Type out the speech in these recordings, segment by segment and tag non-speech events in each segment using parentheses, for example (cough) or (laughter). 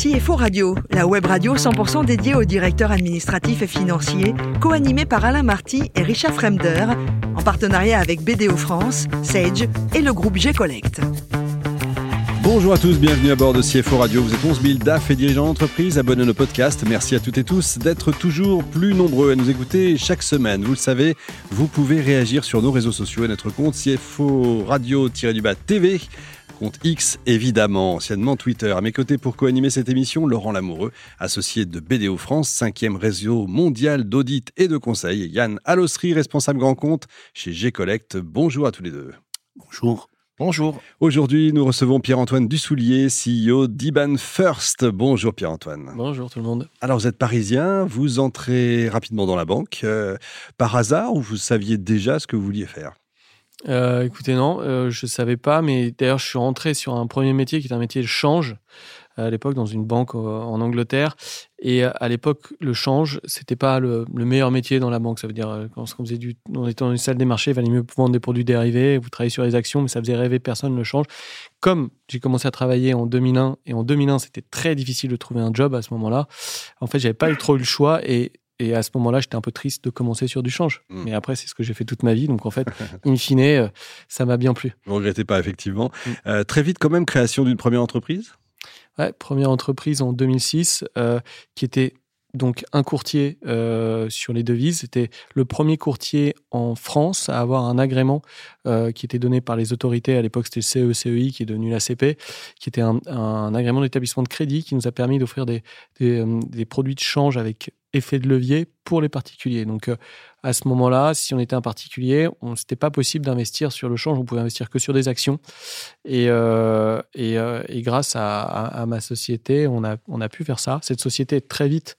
CFO Radio, la web radio 100% dédiée aux directeurs administratifs et financiers, co-animée par Alain Marty et Richard Fremder, en partenariat avec BDO France, Sage et le groupe G-Collect. Bonjour à tous, bienvenue à bord de CFO Radio. Vous êtes 11 000 DAF et dirigeants d'entreprise, abonnés à nos podcasts. Merci à toutes et tous d'être toujours plus nombreux à nous écouter chaque semaine. Vous le savez, vous pouvez réagir sur nos réseaux sociaux et notre compte CFO Radio-du-bas TV compte X, évidemment, anciennement Twitter. À mes côtés pour co-animer cette émission, Laurent Lamoureux, associé de BDO France, cinquième réseau mondial d'audit et de conseil. Yann Allossery, responsable grand compte chez G-Collect. Bonjour à tous les deux. Bonjour. Bonjour. Aujourd'hui, nous recevons Pierre-Antoine Dussoulier, CEO d'Iban First. Bonjour Pierre-Antoine. Bonjour tout le monde. Alors vous êtes parisien, vous entrez rapidement dans la banque. Euh, par hasard ou vous saviez déjà ce que vous vouliez faire? Euh, écoutez, non, euh, je ne savais pas, mais d'ailleurs, je suis rentré sur un premier métier qui est un métier de change à l'époque dans une banque en Angleterre. Et à l'époque, le change, c'était pas le, meilleur métier dans la banque. Ça veut dire, euh, quand on, faisait du, on était dans une salle des marchés, il valait mieux vendre des produits dérivés, vous travaillez sur les actions, mais ça faisait rêver personne le change. Comme j'ai commencé à travailler en 2001, et en 2001, c'était très difficile de trouver un job à ce moment-là, en fait, j'avais pas trop eu le choix. Et et à ce moment-là, j'étais un peu triste de commencer sur du change. Hmm. Mais après, c'est ce que j'ai fait toute ma vie. Donc, en fait, (laughs) in fine, euh, ça m'a bien plu. Vous ne regrettez pas, effectivement. Hmm. Euh, très vite, quand même, création d'une première entreprise? Ouais, première entreprise en 2006, euh, qui était donc un courtier sur les devises. C'était le premier courtier en France à avoir un agrément qui était donné par les autorités. À l'époque, c'était le CE-CEI qui est devenu l'ACP, qui était un, agrément d'établissement de crédit qui nous a permis d'offrir des, des, produits de change avec effet de levier pour les particuliers. Donc, euh, à ce moment-là, si on était un particulier, on n'était pas possible d'investir sur le change, on pouvait investir que sur des actions. Et, euh, euh, et, grâce à, ma société, on a, on a pu faire ça. Cette société est très vite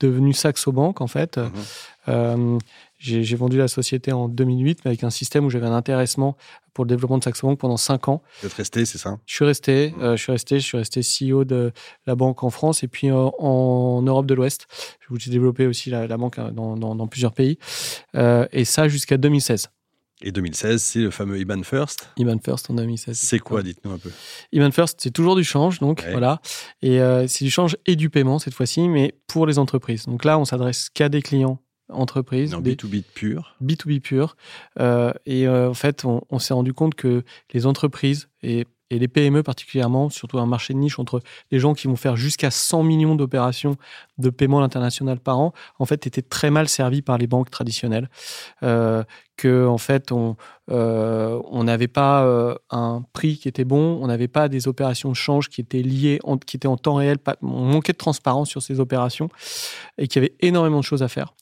devenue Saxo Bank, en fait. Mmh j'ai vendu la société en 2008, mais avec un système où j'avais un intéressement pour le développement de Saxo Bank pendant 5 ans. Vous êtes resté, c'est ça? Je suis resté, euh, je suis resté, je suis resté CEO de la banque en France et puis euh, en Europe de l'Ouest. J'ai développé aussi la, banque euh, dans, dans, plusieurs pays. et ça jusqu'à 2016. Et 2016, c'est le fameux IBAN First? IBAN First en 2016. C'est quoi, dites-nous un peu? IBAN First, c'est toujours du change, donc voilà. Et c'est du change et du paiement cette fois-ci, mais pour les entreprises. Donc là, on s'adresse qu'à des clients entreprise. Non, B2B pur. B2B pur. Euh, et euh, en fait, on, s'est rendu compte que les entreprises et, et, les PME particulièrement, surtout un marché de niche entre les gens qui vont faire jusqu'à 100 millions d'opérations de paiement international par an, en fait, étaient très mal servis par les banques traditionnelles. Euh, que en fait, on euh, on n'avait pas un prix qui était bon, on n'avait pas des opérations de change qui étaient liées, en, qui étaient en temps réel. Pas, on manquait de transparence sur ces opérations et qu'il y avait énormément de choses à faire.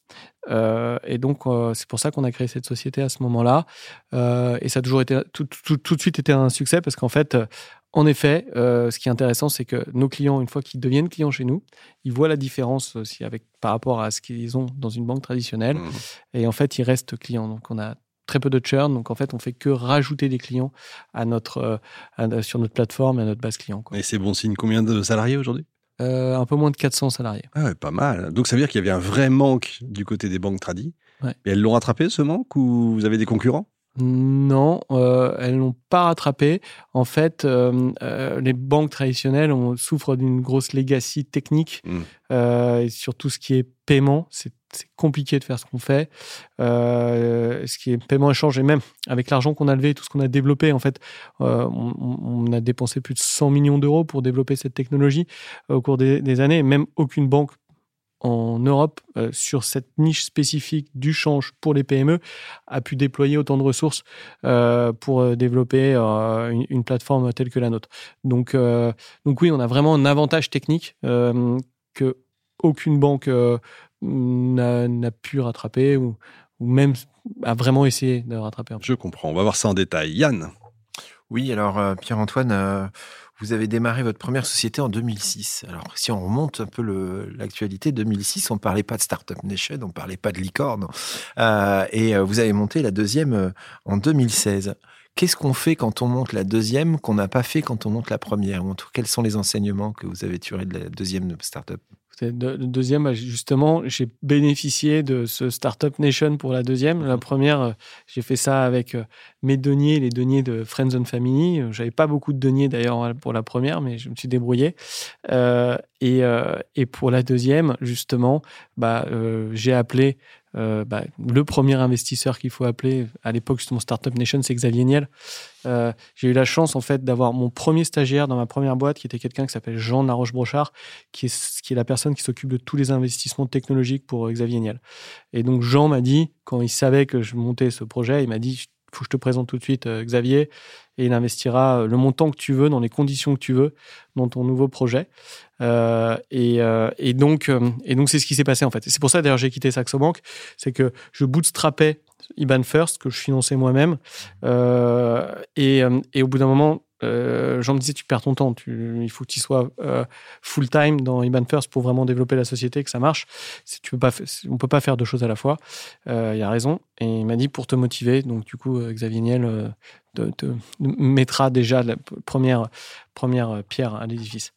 Euh, et donc, c'est pour ça qu'on a créé cette société à ce moment-là. et ça a toujours été, tout, tout, de suite été un succès parce qu'en fait, en effet, ce qui est intéressant, c'est que nos clients, une fois qu'ils deviennent clients chez nous, ils voient la différence aussi avec, par rapport à ce qu'ils ont dans une banque traditionnelle. Mmh. Et en fait, ils restent clients. Donc, on a très peu de churn. Donc, en fait, on fait que rajouter des clients à notre, sur notre plateforme et à notre base client. Et c'est bon signe. Combien de salariés aujourd'hui? Euh, un peu moins de 400 salariés. Ah pas mal. Donc ça veut dire qu'il y avait un vrai manque du côté des banques tradies. Et elles l'ont rattrapé ce manque ou vous avez des concurrents? Non, euh, elles n'ont pas rattrapé. En fait, euh, les banques traditionnelles on souffrent d'une grosse legacy technique mmh. sur tout ce qui est paiement. C'est compliqué de faire ce qu'on fait. Euh, ce qui est paiement échange et même avec l'argent qu'on a levé, tout ce qu'on a développé, en fait, euh, on, a dépensé plus de 100 millions d'euros pour développer cette technologie au cours des, années. Même aucune banque en Europe euh, sur cette niche spécifique du change pour les PME a pu déployer autant de ressources pour développer une, une, plateforme telle que la nôtre. Donc, donc oui, on a vraiment un avantage technique que aucune banque n'a pu rattraper ou, même a vraiment essayé de rattraper. Je comprends. On va voir ça en détail. Yann? Oui, alors euh, Pierre-Antoine, euh, vous avez démarré votre première société en 2006. Alors si on remonte un peu l'actualité, 2006, on parlait pas de Startup Nation, on parlait pas de licorne. Euh, et vous avez monté la deuxième en 2016. Qu'est-ce qu'on fait quand on monte la deuxième qu'on n'a pas fait quand on monte la première? Quels sont les enseignements que vous avez tirés de la deuxième startup? Le deuxième, bah, justement, j'ai bénéficié de ce Startup Nation pour la deuxième. La première, euh, j'ai fait ça avec euh, mes deniers, les deniers de Friends and Family. J'avais pas beaucoup de deniers d'ailleurs pour la première, mais je me suis débrouillé. Euh, et, et, pour la deuxième, justement, bah, j'ai appelé euh, bah, le premier investisseur qu'il faut appeler à l'époque justement Startup Nation, c'est Xavier Niel. Euh, j'ai eu la chance en fait d'avoir mon premier stagiaire dans ma première boîte, qui était quelqu'un qui s'appelle Jean Laroche Brochard, qui est, qui est la personne qui s'occupe de tous les investissements technologiques pour euh, Xavier Niel. Et donc Jean m'a dit, quand il savait que je montais ce projet, il m'a dit faut que je te présente tout de suite Xavier et il investira le montant que tu veux dans les conditions que tu veux dans ton nouveau projet. Euh, et, euh, et, donc, euh, et donc c'est ce qui s'est passé en fait. C'est pour ça d'ailleurs j'ai quitté Saxo Bank, c'est que je bootstrapais IBAN First que je finançais moi-même. et, et, au bout d'un moment, euh, Jean me disait tu perds ton temps, il faut que tu sois full time dans IBAN First pour vraiment développer la société, que ça marche. On peut pas faire deux choses à la fois. il a raison. Et il m'a dit pour te motiver, donc du coup Xavier Niel te, mettra déjà la première première pierre à l'édifice.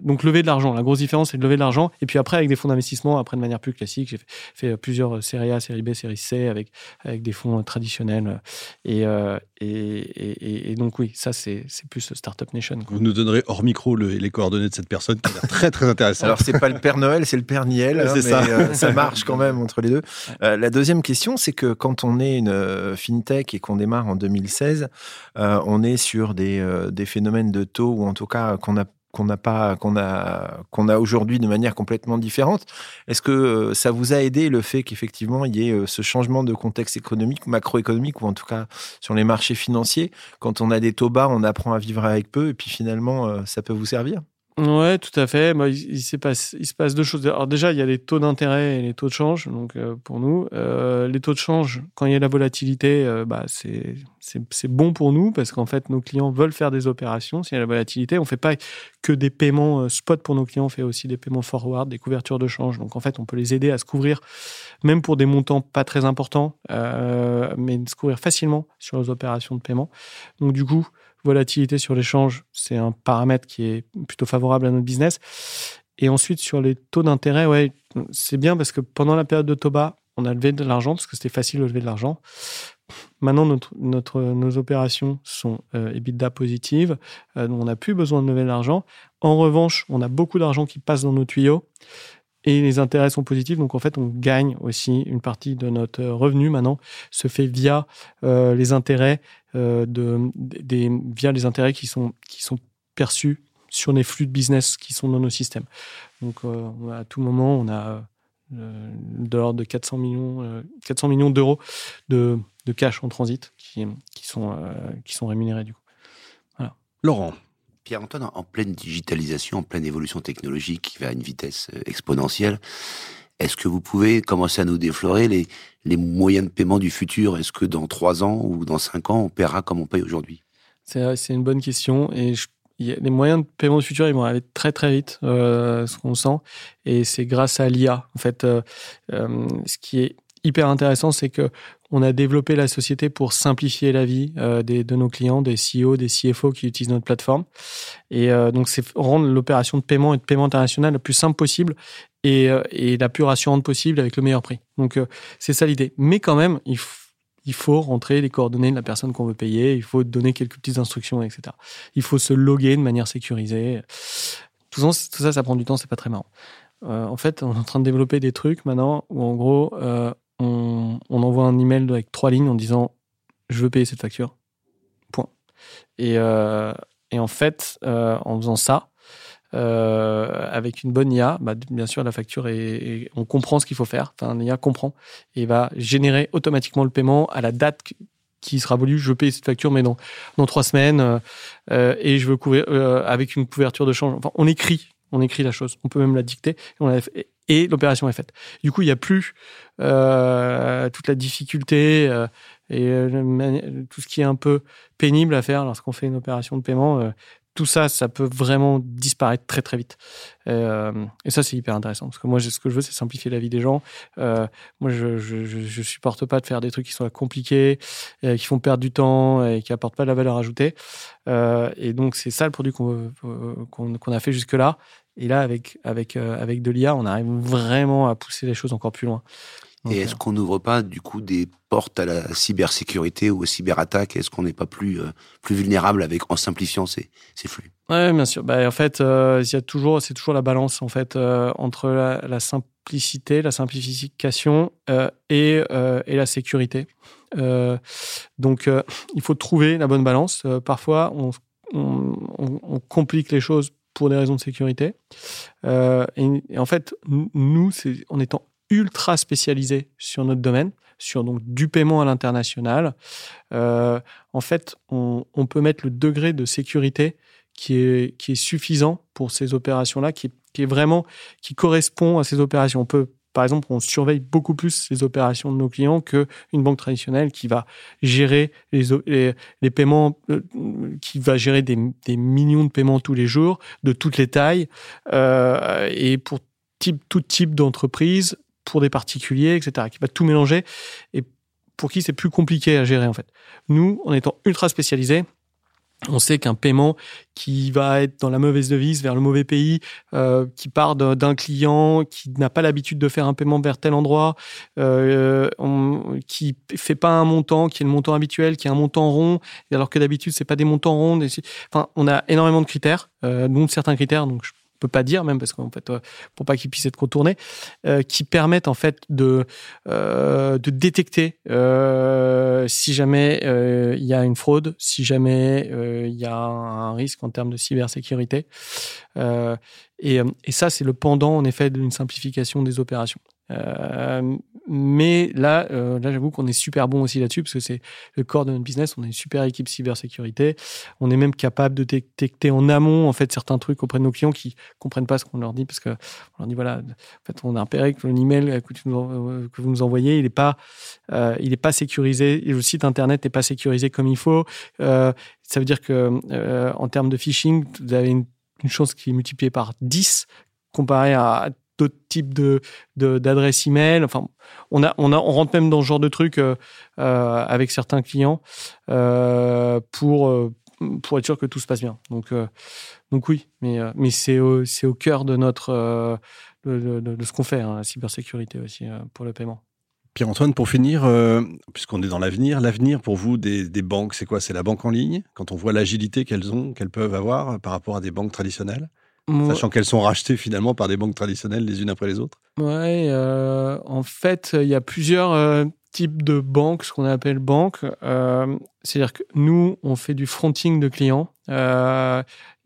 Donc lever de l'argent, la grosse différence c'est de lever de l'argent. Et puis après avec des fonds d'investissement, après de manière plus classique, j'ai fait, plusieurs séries A, série B, série C avec, avec des fonds traditionnels. Et, euh, et, et, donc oui, ça c'est plus Startup Nation. Vous nous donnerez hors micro les coordonnées de cette personne qui est très très intéressante. Alors c'est pas le Père Noël, c'est le Père Niel, hein, mais ça. Euh, ça. marche quand même entre les deux. Euh, la deuxième question, c'est que quand on est une fintech et qu'on démarre en 2016, on est sur des, des phénomènes de taux ou en tout cas qu'on a qu'on n'a pas qu'on a qu'on a aujourd'hui de manière complètement différente. Est-ce que euh, ça vous a aidé le fait qu'effectivement il y ait euh, ce changement de contexte économique, macroéconomique ou en tout cas sur les marchés financiers? Quand on a des taux bas, on apprend à vivre avec peu et puis finalement euh, ça peut vous servir? Ouais, tout à fait. Il, se passe deux choses. Alors déjà, il y a les taux d'intérêt et les taux de change. Donc euh, pour nous, euh, les taux de change, quand il y a la volatilité, euh, bah, c'est bon pour nous parce qu'en fait, nos clients veulent faire des opérations. S'il y a la volatilité, on fait pas que des paiements spot pour nos clients, on fait aussi des paiements forward, des couvertures de change. Donc en fait, on peut les aider à se couvrir, même pour des montants pas très importants, mais se couvrir facilement sur les opérations de paiement. Donc du coup, volatilité sur l'échange, c'est un paramètre qui est plutôt favorable à notre business. Et ensuite, sur les taux d'intérêt, ouais, c'est bien parce que pendant la période de taux bas, on a levé de l'argent parce que c'était facile de lever de l'argent. Maintenant, notre, notre, nos opérations sont euh, EBITDA positives, euh, on n'a plus besoin de lever de l'argent. En revanche, on a beaucoup d'argent qui passe dans nos tuyaux et les intérêts sont positifs. Donc en fait, on gagne aussi une partie de notre revenu maintenant se fait via euh, les intérêts euh, de, des, via les intérêts qui sont qui sont perçus sur les flux de business qui sont dans nos systèmes. Donc euh, à tout moment, on a de l'ordre de 400 millions 400 millions d'euros de, de cash en transit qui, qui sont qui sont rémunérés du coup. Laurent. Pierre-Antoine, en pleine digitalisation, en pleine évolution technologique qui va à une vitesse euh, exponentielle, est-ce que vous pouvez commencer à nous déflorer les, les moyens de paiement du futur? Est-ce que dans trois ans ou dans cinq ans, on paiera comme on paye aujourd'hui? C'est une bonne question. Et les moyens de paiement du futur, ils vont aller très très vite, euh, ce qu'on sent. Et c'est grâce à l'IA. En fait, euh, ce qui est hyper intéressant, c'est que on a développé la société pour simplifier la vie euh, des, de nos clients, des CEO, des CFO qui utilisent notre plateforme. Et euh, donc, c'est rendre l'opération de paiement et de paiement international la plus simple possible et, euh, et la plus rassurante possible avec le meilleur prix. Donc, c'est ça l'idée. Mais quand même, il, faut rentrer les coordonnées de la personne qu'on veut payer, il faut donner quelques petites instructions, etc. Il faut se loguer de manière sécurisée. Tout ça, tout ça, ça prend du temps, c'est pas très marrant. en fait, on est en train de développer des trucs maintenant où, en gros, on, envoie un email avec trois lignes en disant je veux payer cette facture. Point. Et, euh, en fait, euh, en faisant ça, euh, avec une bonne IA, bah, bien sûr, la facture est, on comprend ce qu'il faut faire. Enfin, l'IA comprend et va générer automatiquement le paiement à la date qui sera voulu. Je veux payer cette facture, mais dans, dans trois semaines. et je veux couvrir avec une couverture de change. Enfin, on écrit on écrit la chose. On peut même la dicter. et l'opération est faite. Du coup, il n'y a plus euh, toute la difficulté euh, et euh, tout ce qui est un peu pénible à faire lorsqu'on fait une opération de paiement. tout ça, ça peut vraiment disparaître très très vite. Et ça, c'est hyper intéressant parce que moi, ce que je veux, c'est simplifier la vie des gens. Moi, je, je, supporte pas de faire des trucs qui sont compliqués, qui font perdre du temps et qui apportent pas de la valeur ajoutée. et donc, c'est ça le produit qu'on qu'on a fait jusque là. Et là, avec avec avec de l'IA, on arrive vraiment à pousser les choses encore plus loin. Et est-ce qu'on n'ouvre pas du coup des porte à la cybersécurité ou aux cyberattaques? Est-ce qu'on n'est pas plus, euh, plus vulnérable avec, en simplifiant ces, ces flux? Oui, bien sûr. Bah, en fait, euh, il y a toujours, c'est toujours la balance en fait, euh, entre la, simplicité, la simplification et, et la sécurité. donc, il faut trouver la bonne balance. parfois, on, on, complique les choses pour des raisons de sécurité. Et, et, en fait, nous, en étant ultra spécialisés sur notre domaine, sur donc du paiement à l'international. Euh, en fait, on, peut mettre le degré de sécurité qui est, qui est suffisant pour ces opérations-là, qui, qui, est vraiment qui correspond à ces opérations. On peut par exemple, on surveille beaucoup plus les opérations de nos clients qu'une banque traditionnelle qui va gérer les, paiements, euh, qui va gérer des, des, millions de paiements tous les jours, de toutes les tailles, euh, et pour type, tout type d'entreprise, pour des particuliers, etc., qui va tout mélanger et pour qui c'est plus compliqué à gérer en fait. Nous, en étant ultra spécialisés, on sait qu'un paiement qui va être dans la mauvaise devise vers le mauvais pays, euh, qui part d'un client qui n'a pas l'habitude de faire un paiement vers tel endroit, euh, on, qui fait pas un montant qui est le montant habituel, qui est un montant rond, alors que d'habitude c'est pas des montants ronds. Enfin, on a énormément de critères, euh, dont certains critères. Donc, pas dire même parce qu'en fait euh, pour pas qu'il puisse être contourné, euh, qui permettent en fait de euh, de détecter si jamais il y a une fraude, si jamais il y a un risque en termes de cybersécurité. Et, et, ça, c'est le pendant, en effet, d'une simplification des opérations. Euh, mais là, euh, là j'avoue qu'on est super bon aussi là-dessus, parce que c'est le corps de notre business. On a une super équipe cybersécurité. On est même capable de détecter en amont, en fait, certains trucs auprès de nos clients qui comprennent pas ce qu'on leur dit, parce que on leur dit, voilà, en fait, on a repéré que l'email que, euh, vous nous envoyez, il n'est pas, euh, est pas sécurisé, le site internet n'est pas sécurisé comme il faut. Euh, ça veut dire que, en termes de phishing, vous avez une, une chance qui est multipliée par 10 comparé à d'autres types de d'adresses email. Enfin, on rentre même dans ce genre de truc euh, euh, avec certains clients euh, pour pour être sûr que tout se passe bien. Donc donc oui, mais mais c'est au, c'est au cœur de notre de, ce qu'on fait, hein, la cybersécurité aussi pour le paiement. Pierre-Antoine, pour finir, puisqu'on est dans l'avenir, l'avenir pour vous des, des banques, c'est quoi? C'est la banque en ligne? Quand on voit l'agilité qu'elles ont, qu'elles peuvent avoir par rapport à des banques traditionnelles? Sachant qu'elles sont rachetées finalement par des banques traditionnelles les unes après les autres? Ouais, euh, en fait, il y a plusieurs euh, types de banques, ce qu'on appelle banques. Euh, c'est-à-dire que nous, on fait du fronting de clients.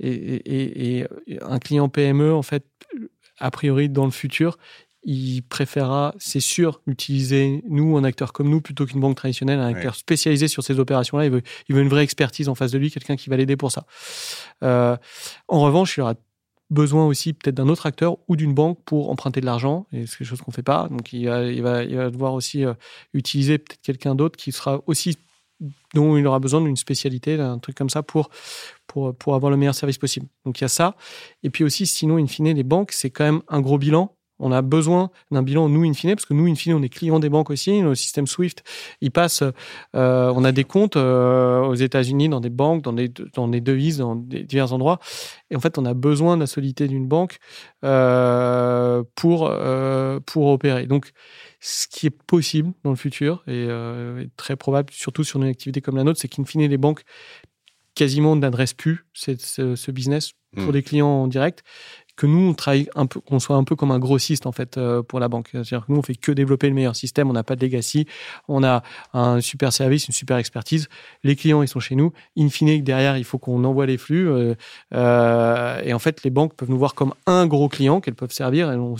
Et, un client PME, en fait, a priori, dans le futur, il préférera, c'est sûr, utiliser nous, un acteur comme nous, plutôt qu'une banque traditionnelle, un acteur spécialisé sur ces opérations-là. Il veut, il veut une vraie expertise en face de lui, quelqu'un qui va l'aider pour ça. en revanche, il y aura besoin aussi peut-être d'un autre acteur ou d'une banque pour emprunter de l'argent, et c'est quelque chose qu'on ne fait pas. Donc il va, il va, il va devoir aussi euh, utiliser peut-être quelqu'un d'autre qui sera aussi dont il aura besoin d'une spécialité, d'un truc comme ça pour, pour, pour avoir le meilleur service possible. Donc il y a ça. Et puis aussi, sinon, in fine, les banques, c'est quand même un gros bilan. On a besoin d'un bilan, nous, in fine, parce que nous, in fine, on est clients des banques aussi. Le système SWIFT, il passe, euh, on a des comptes euh, aux États-Unis, dans des banques, dans des, dans des devises, dans des divers endroits. Et en fait, on a besoin de la solidité d'une banque euh, pour, pour opérer. Donc, ce qui est possible dans le futur et, très probable, surtout sur une activité comme la nôtre, c'est qu'in fine, les banques quasiment n'adressent plus ce, ce, business pour mmh. des clients en direct que nous on travaille un peu, qu'on soit un peu comme un grossiste en fait euh, pour la banque. C'est-à-dire que nous on fait que développer le meilleur système, on n'a pas de legacy, on a un super service, une super expertise. Les clients ils sont chez nous. In fine derrière il faut qu'on envoie les flux euh, euh, et en fait les banques peuvent nous voir comme un gros client qu'elles peuvent servir et on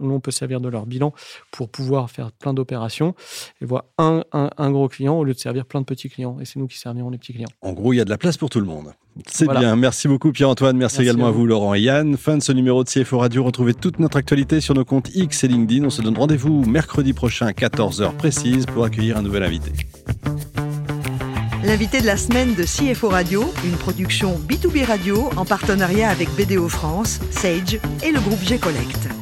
on peut servir de leur bilan pour pouvoir faire plein d'opérations voir un, un, un gros client au lieu de servir plein de petits clients et c'est nous qui servirons les petits clients. En gros il y a de la place pour tout le monde. C'est bien. Merci beaucoup Pierre-Antoine. Merci, également à vous. Laurent et Yann. Fin de ce numéro de CFO Radio. Retrouvez toute notre actualité sur nos comptes X et LinkedIn. On se donne rendez-vous mercredi prochain à 14h précise pour accueillir un nouvel invité. L'invité de la semaine de CFO Radio, une production B2B Radio en partenariat avec BDO France, Sage et le groupe G-Collect.